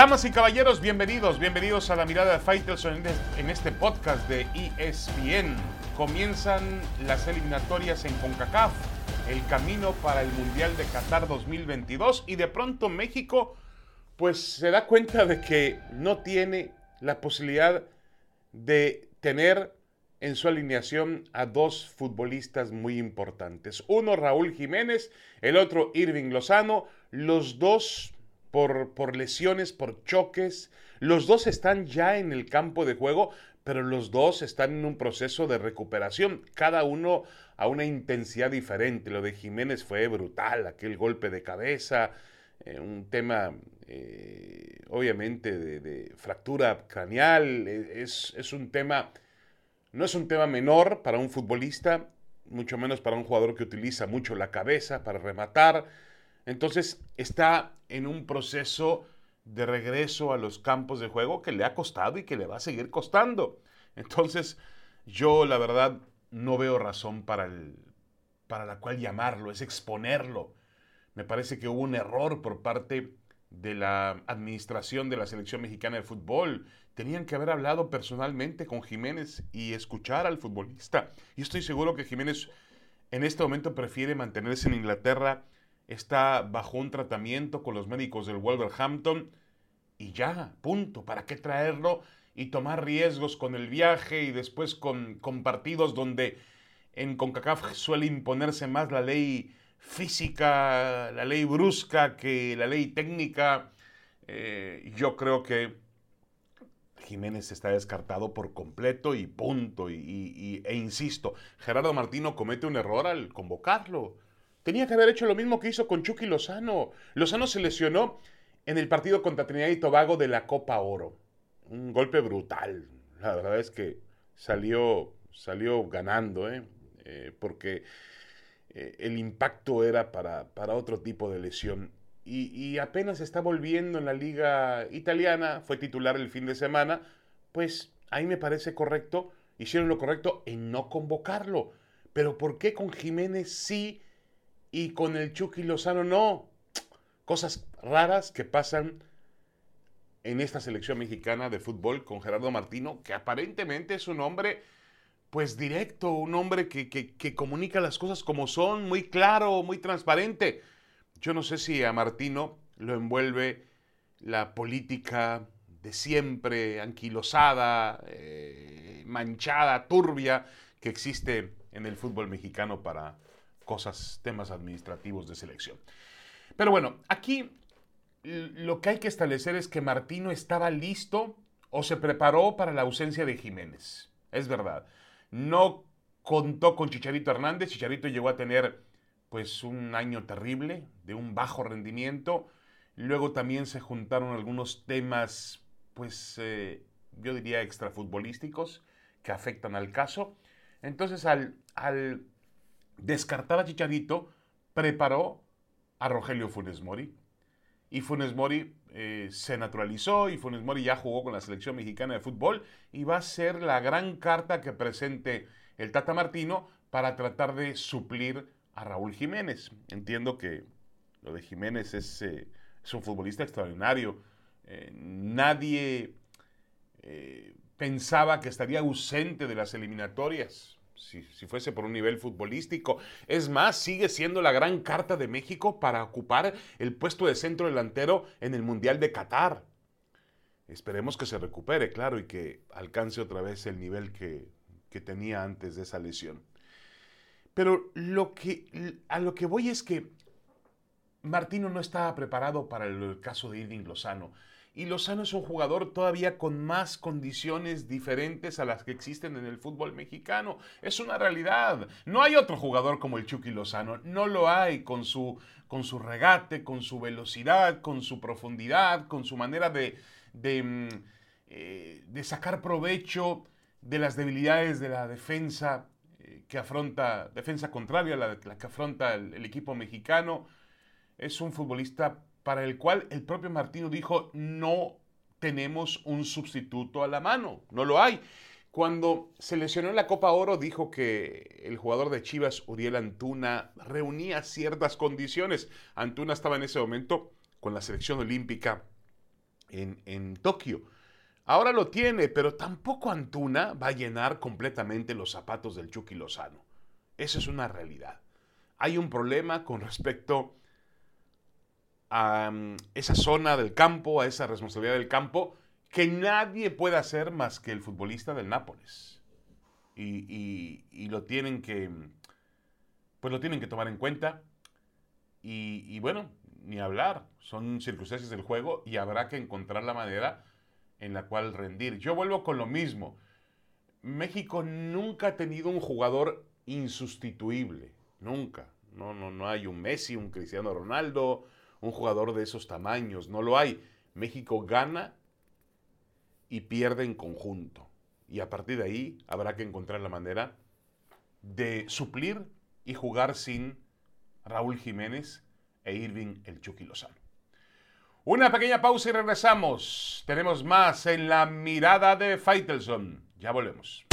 Damas y caballeros, bienvenidos, bienvenidos a la mirada de Faitelson en este podcast de ESPN. Comienzan las eliminatorias en CONCACAF, el camino para el Mundial de Qatar 2022 y de pronto México pues se da cuenta de que no tiene la posibilidad de tener en su alineación a dos futbolistas muy importantes. Uno Raúl Jiménez, el otro Irving Lozano, los dos por, por lesiones, por choques. Los dos están ya en el campo de juego, pero los dos están en un proceso de recuperación, cada uno a una intensidad diferente. Lo de Jiménez fue brutal, aquel golpe de cabeza, eh, un tema eh, obviamente de, fractura craneal, e, es, es un tema, no es un tema menor para un futbolista, mucho menos para un jugador que utiliza mucho la cabeza para rematar entonces está en un proceso de regreso a los campos de juego que le ha costado y que le va a seguir costando. Entonces yo la verdad no veo razón para, el, para la cual llamarlo, es exponerlo. Me parece que hubo un error por parte de la administración de la selección mexicana de fútbol. Tenían que haber hablado personalmente con Jiménez y escuchar al futbolista. Y estoy seguro que Jiménez en este momento prefiere mantenerse en Inglaterra está bajo un tratamiento con los médicos del Wolverhampton y ya, punto. ¿Para qué traerlo y tomar riesgos con el viaje y después con, partidos donde en CONCACAF suele imponerse más la ley física, la ley brusca que la ley técnica? Eh, yo creo que Jiménez está descartado por completo y punto. y, e insisto, Gerardo Martino comete un error al convocarlo. Tenía que haber hecho lo mismo que hizo con Chucky Lozano. Lozano se lesionó en el partido contra Trinidad y Tobago de la Copa Oro. Un golpe brutal. La verdad es que salió, salió ganando, ¿eh? Eh, porque eh, el impacto era para, para, otro tipo de lesión. Y, y apenas está volviendo en la liga italiana, fue titular el fin de semana, pues ahí me parece correcto, hicieron lo correcto en no convocarlo. Pero ¿por qué con Jiménez sí? Y con el Chucky Lozano no. Cosas raras que pasan en esta selección mexicana de fútbol con Gerardo Martino, que aparentemente es un hombre pues directo, un hombre que, que, comunica las cosas como son, muy claro, muy transparente. Yo no sé si a Martino lo envuelve la política de siempre, anquilosada, eh, manchada, turbia, que existe en el fútbol mexicano para, cosas, temas administrativos de selección. Pero bueno, aquí lo que hay que establecer es que Martino estaba listo o se preparó para la ausencia de Jiménez. Es verdad. No contó con Chicharito Hernández. Chicharito llegó a tener pues un año terrible, de un bajo rendimiento. Luego también se juntaron algunos temas, pues eh, yo diría extrafutbolísticos, que afectan al caso. Entonces al, al descartar a Chicharito, preparó a Rogelio Funes Mori. Y Funes Mori eh, se naturalizó y Funes Mori ya jugó con la selección mexicana de fútbol y va a ser la gran carta que presente el Tata Martino para tratar de suplir a Raúl Jiménez. Entiendo que lo de Jiménez es, eh, un futbolista extraordinario. Eh, nadie pensaba que estaría ausente de las eliminatorias si, fuese por un nivel futbolístico. Es más, sigue siendo la gran carta de México para ocupar el puesto de centro delantero en el Mundial de Qatar. Esperemos que se recupere, claro, y que alcance otra vez el nivel que, que tenía antes de esa lesión. Pero lo que, a lo que voy es que Martino no estaba preparado para el caso de Irving Lozano. Y Lozano es un jugador todavía con más condiciones diferentes a las que existen en el fútbol mexicano. Es una realidad. No hay otro jugador como el Chucky Lozano. No lo hay con su, con su regate, con su velocidad, con su profundidad, con su manera de, de, mm, eh, sacar provecho de las debilidades de la defensa eh, que afronta, defensa contraria a la, que afronta el equipo mexicano. Es un futbolista para el cual el propio Martino dijo no tenemos un sustituto a la mano, no lo hay. Cuando se lesionó en la Copa Oro dijo que el jugador de Chivas, Uriel Antuna, reunía ciertas condiciones. Antuna estaba en ese momento con la selección olímpica en, en Tokio. Ahora lo tiene, pero tampoco Antuna va a llenar completamente los zapatos del Chucky Lozano. Eso es una realidad. Hay un problema con respecto a mm, esa zona del campo, a esa responsabilidad del campo, que nadie puede hacer más que el futbolista del Nápoles. Y, lo tienen que, pues lo tienen que tomar en cuenta. Y, y bueno, ni hablar, son circunstancias del juego y habrá que encontrar la manera en la cual rendir. Yo vuelvo con lo mismo. México nunca ha tenido un jugador insustituible, nunca. No, no, no hay un Messi, un Cristiano Ronaldo, un jugador de esos tamaños, no lo hay. México gana y pierde en conjunto. Y a partir de ahí habrá que encontrar la manera de suplir y jugar sin Raúl Jiménez e Irving el Chucky Lozano. Una pequeña pausa y regresamos. Tenemos más en la mirada de Faitelson. Ya volvemos.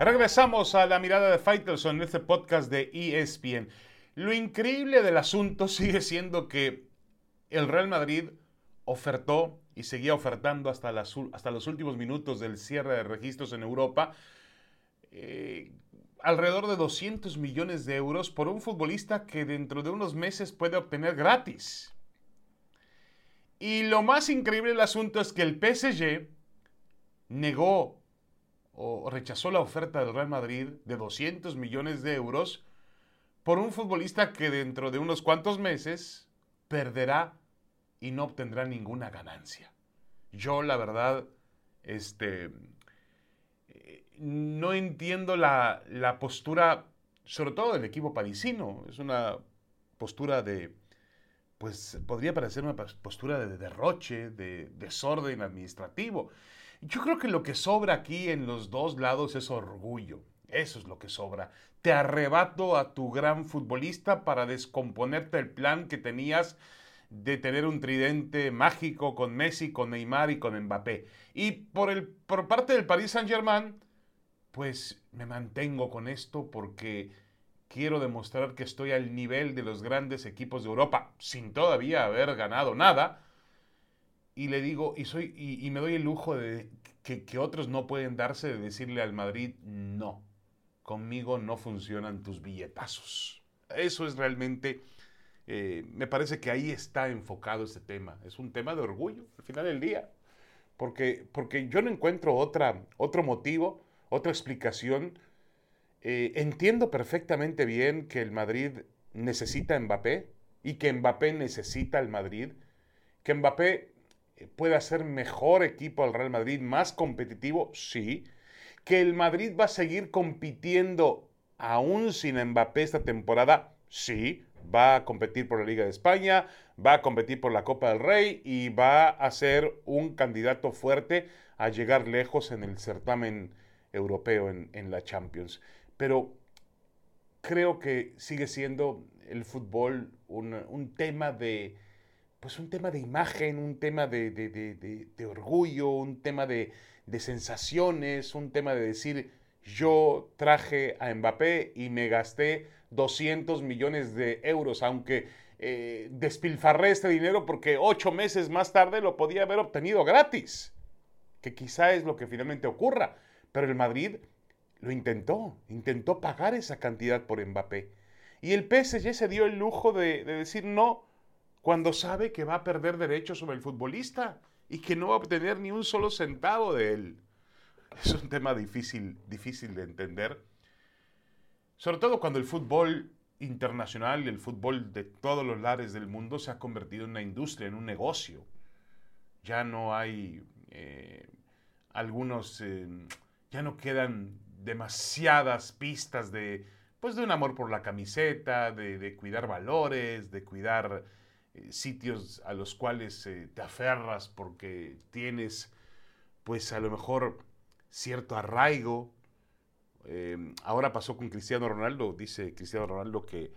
Regresamos a la mirada de Faitelson en este podcast de ESPN. Lo increíble del asunto sigue siendo que el Real Madrid ofertó y seguía ofertando hasta, los últimos minutos del cierre de registros en Europa eh, alrededor de 200 millones de euros por un futbolista que dentro de unos meses puede obtener gratis. Y lo más increíble del asunto es que el PSG negó o rechazó la oferta del Real Madrid de 200 millones de euros por un futbolista que dentro de unos cuantos meses perderá y no obtendrá ninguna ganancia. Yo, la verdad, este, eh, no entiendo la, postura, sobre todo del equipo parisino. Es una postura de, pues podría parecer una postura de derroche, de desorden administrativo. Yo creo que lo que sobra aquí en los dos lados es orgullo. Eso es lo que sobra. Te arrebato a tu gran futbolista para descomponerte el plan que tenías de tener un tridente mágico con Messi, con Neymar y con Mbappé. Y por, el, por parte del Paris Saint-Germain, pues me mantengo con esto porque quiero demostrar que estoy al nivel de los grandes equipos de Europa, sin todavía haber ganado nada. Y le digo, y, soy, y, me doy el lujo de que, que otros no pueden darse de decirle al Madrid, no, conmigo no funcionan tus billetazos. Eso es realmente eh, me parece que ahí está enfocado este tema. Es un tema de orgullo al final del día. Porque, porque yo no encuentro otra, otro motivo, otra explicación. Eh, entiendo perfectamente bien que el Madrid necesita a Mbappé y que Mbappé necesita al Madrid. Que Mbappé puede hacer mejor equipo al Real Madrid, más competitivo, sí. Que el Madrid va a seguir compitiendo aún sin Mbappé esta temporada, sí va a competir por la Liga de España, va a competir por la Copa del Rey y va a ser un candidato fuerte a llegar lejos en el certamen europeo en, la Champions. Pero creo que sigue siendo el fútbol un, tema de pues un tema de imagen, un tema de, orgullo, un tema de, sensaciones, un tema de decir yo traje a Mbappé y me gasté 200 millones de euros, aunque eh, despilfarré este dinero porque ocho meses más tarde lo podía haber obtenido gratis, que quizá es lo que finalmente ocurra. Pero el Madrid lo intentó, intentó pagar esa cantidad por Mbappé. Y el PSG se dio el lujo de, de decir no cuando sabe que va a perder derechos sobre el futbolista y que no va a obtener ni un solo centavo de él. Es un tema difícil, difícil de entender sobre todo cuando el fútbol internacional, el fútbol de todos los lares del mundo se ha convertido en una industria, en un negocio. Ya no hay eh, algunos, eh, ya no quedan demasiadas pistas de, pues, de un amor por la camiseta, de, cuidar valores, de cuidar eh, sitios a los cuales te aferras porque tienes, pues, a lo mejor cierto arraigo, eh, ahora pasó con Cristiano Ronaldo, dice Cristiano Ronaldo que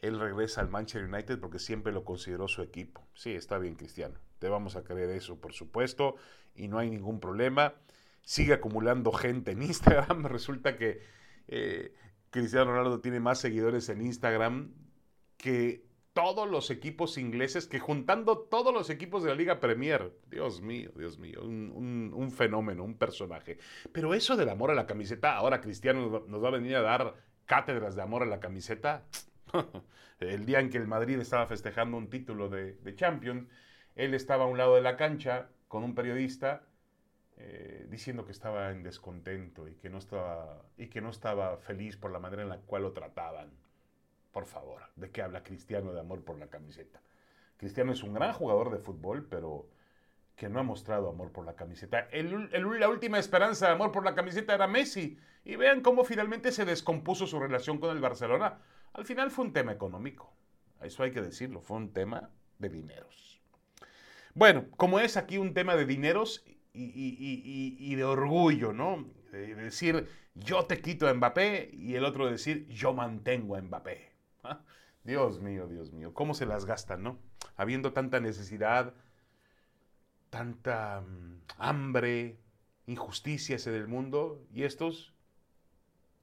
él regresa al Manchester United porque siempre lo consideró su equipo. Sí, está bien, Cristiano. Te vamos a creer eso, por supuesto, y no hay ningún problema. Sigue acumulando gente en Instagram. Resulta que eh, Cristiano Ronaldo tiene más seguidores en Instagram que todos los equipos ingleses, que juntando todos los equipos de la Liga Premier, Dios mío, Dios mío, un, fenómeno, un personaje. Pero eso del amor a la camiseta, ahora Cristiano nos va a venir a dar cátedras de amor a la camiseta. el día en que el Madrid estaba festejando un título de, de Champions, él estaba a un lado de la cancha con un periodista eh, diciendo que estaba en descontento y que, no estaba, y que no estaba feliz por la manera en la cual lo trataban. Por favor, ¿de qué habla Cristiano de amor por la camiseta? Cristiano es un gran jugador de fútbol, pero que no ha mostrado amor por la camiseta. la última esperanza de amor por la camiseta era Messi. Y vean cómo finalmente se descompuso su relación con el Barcelona. Al final fue un tema económico. Eso hay que decirlo, fue un tema de dineros. Bueno, como es aquí un tema de dineros y, de orgullo, ¿no? De decir, yo te quito a Mbappé y el otro decir, yo mantengo a Mbappé. Dios mío, Dios mío, ¿cómo se las gastan, no? Habiendo tanta necesidad, tanta mm, hambre, injusticias en el mundo, y estos,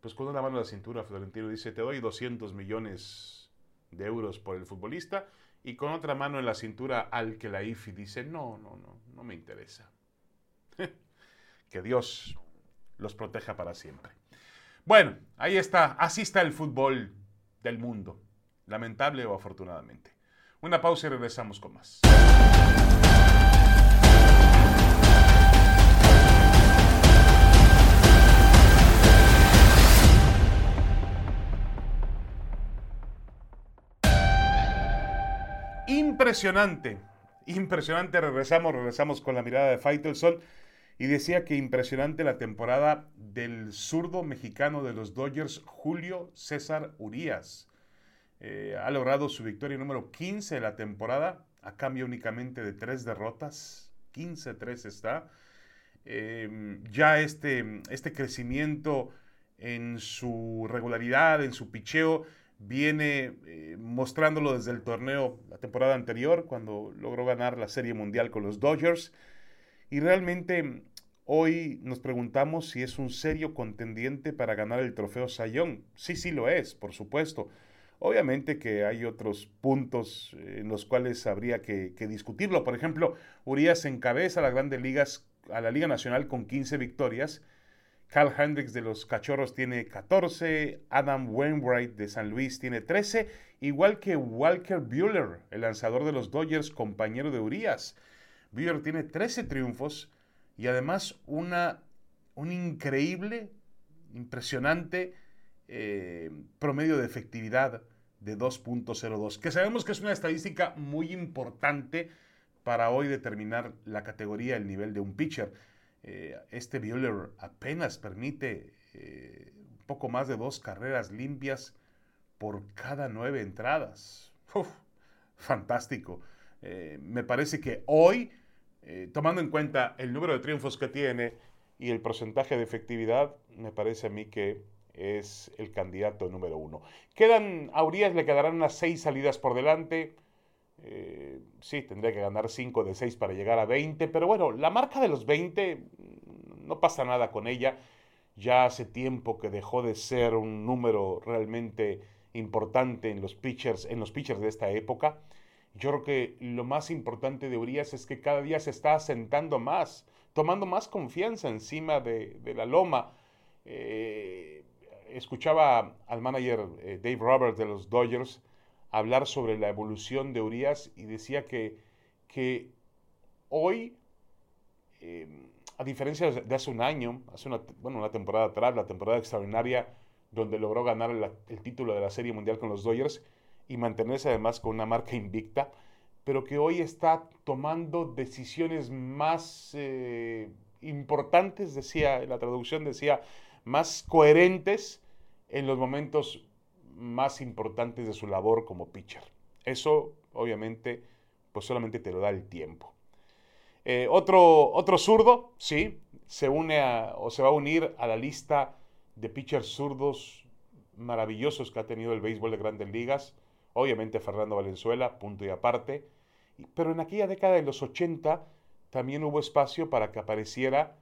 pues con una mano en la cintura, Florentino dice, te doy 200 millones de euros por el futbolista, y con otra mano en la cintura al que la IFI dice, no, no, no, no me interesa. que Dios los proteja para siempre. Bueno, ahí está, así está el fútbol del mundo, lamentable o afortunadamente. Una pausa y regresamos con más. Impresionante, impresionante. Regresamos, regresamos con la mirada de Faitelson y decía que impresionante la temporada del zurdo mexicano de los Dodgers, Julio César Urias. Eh, ha logrado su victoria número 15 de la temporada, a cambio únicamente de tres derrotas. 15-3 está. Eh, ya este, este crecimiento en su regularidad, en su picheo, viene eh, mostrándolo desde el torneo la temporada anterior, cuando logró ganar la Serie Mundial con los Dodgers. Y realmente hoy nos preguntamos si es un serio contendiente para ganar el trofeo Sayón. Sí, sí lo es, por supuesto. Obviamente que hay otros puntos en los cuales habría que, discutirlo. Por ejemplo, Urias encabeza a las grandes ligas, a la Liga Nacional con 15 victorias. Carl Hendricks de los Cachorros tiene 14, Adam Wainwright de San Luis tiene 13, igual que Walker Buehler, el lanzador de los Dodgers, compañero de Urias. Buehler tiene 13 triunfos y además una, un increíble, impresionante eh, promedio de efectividad de 2.02, que sabemos que es una estadística muy importante para hoy determinar la categoría, el nivel de un pitcher. Eh, este Buehler apenas permite eh, un poco más de dos carreras limpias por cada nueve entradas. fantástico. me parece que hoy eh, tomando en cuenta el número de triunfos que tiene y el porcentaje de efectividad, me parece a mí que es el candidato número uno. Quedan, a Urias le quedarán unas seis salidas por delante. Eh, sí, tendría que ganar cinco de seis para llegar a 20, pero bueno, la marca de los 20 mm, no pasa nada con ella. Ya hace tiempo que dejó de ser un número realmente importante en los pitchers, en los pitchers de esta época. Yo creo que lo más importante de Urias es que cada día se está asentando más, tomando más confianza encima de, la loma. Eh, escuchaba al manager eh, Dave Roberts de los Dodgers hablar sobre la evolución de Urias y decía que, hoy, em, a diferencia de hace un año, hace una, bueno, una temporada atrás, la temporada extraordinaria donde logró ganar el título de la Serie Mundial con los Dodgers, y mantenerse además con una marca invicta, pero que hoy está tomando decisiones más eh, importantes, decía, la traducción decía, más coherentes en los momentos más importantes de su labor como pitcher. Eso, obviamente, pues solamente te lo da el tiempo. Eh, otro, otro zurdo, sí, se une o se va a unir a la lista de pitchers zurdos maravillosos que ha tenido el béisbol de grandes ligas. Obviamente Fernando Valenzuela, punto y aparte. Pero en aquella década de los 80 también hubo espacio para que apareciera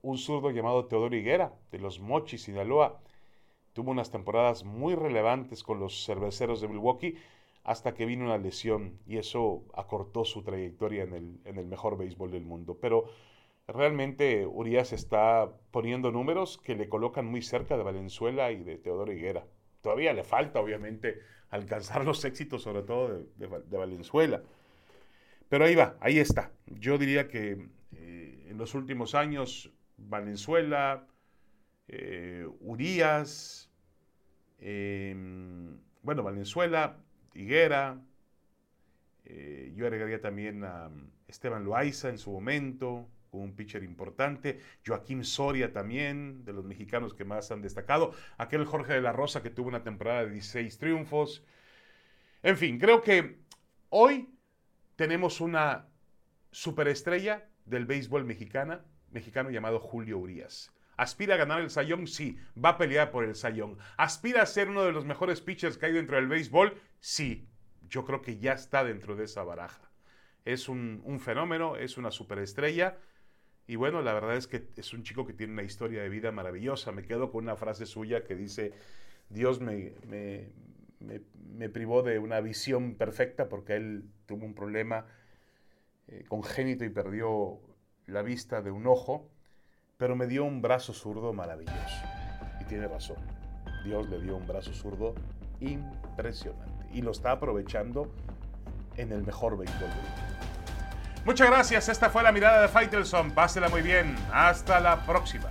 un zurdo llamado Teodoro Higuera, de los Mochis, Sinaloa. Tuvo unas temporadas muy relevantes con los cerveceros de Milwaukee hasta que vino una lesión y eso acortó su trayectoria en el, en el mejor béisbol del mundo. Pero realmente Urias está poniendo números que le colocan muy cerca de Valenzuela y de Teodoro Higuera. Todavía le falta, obviamente, alcanzar los éxitos, sobre todo de, Valenzuela. Pero ahí va, ahí está. Yo diría que eh, en los últimos años, Valenzuela, eh, Urias, em, bueno, Valenzuela, Higuera, eh, yo agregaría también a Esteban Loaiza en su momento, un pitcher importante. Joaquín Soria también, de los mexicanos que más han destacado. Aquel Jorge de la Rosa que tuvo una temporada de 16 triunfos. En fin, creo que hoy tenemos una superestrella del béisbol mexicana, mexicano llamado Julio Urias. ¿Aspira a ganar el Sayón? Sí, va a pelear por el Sayón. ¿Aspira a ser uno de los mejores pitchers que hay dentro del béisbol? Sí, yo creo que ya está dentro de esa baraja. Es un fenómeno, es una superestrella y bueno, la verdad es que es un chico que tiene una historia de vida maravillosa. Me quedo con una frase suya que dice, Dios me, me, privó de una visión perfecta porque él tuvo un problema eh, congénito y perdió la vista de un ojo, pero me dio un brazo zurdo maravilloso. Y tiene razón. Dios le dio un brazo zurdo impresionante. Y lo está aprovechando en el mejor béisbol del mundo. Muchas gracias. Esta fue la mirada de Faitelson. Pásela muy bien. Hasta la próxima.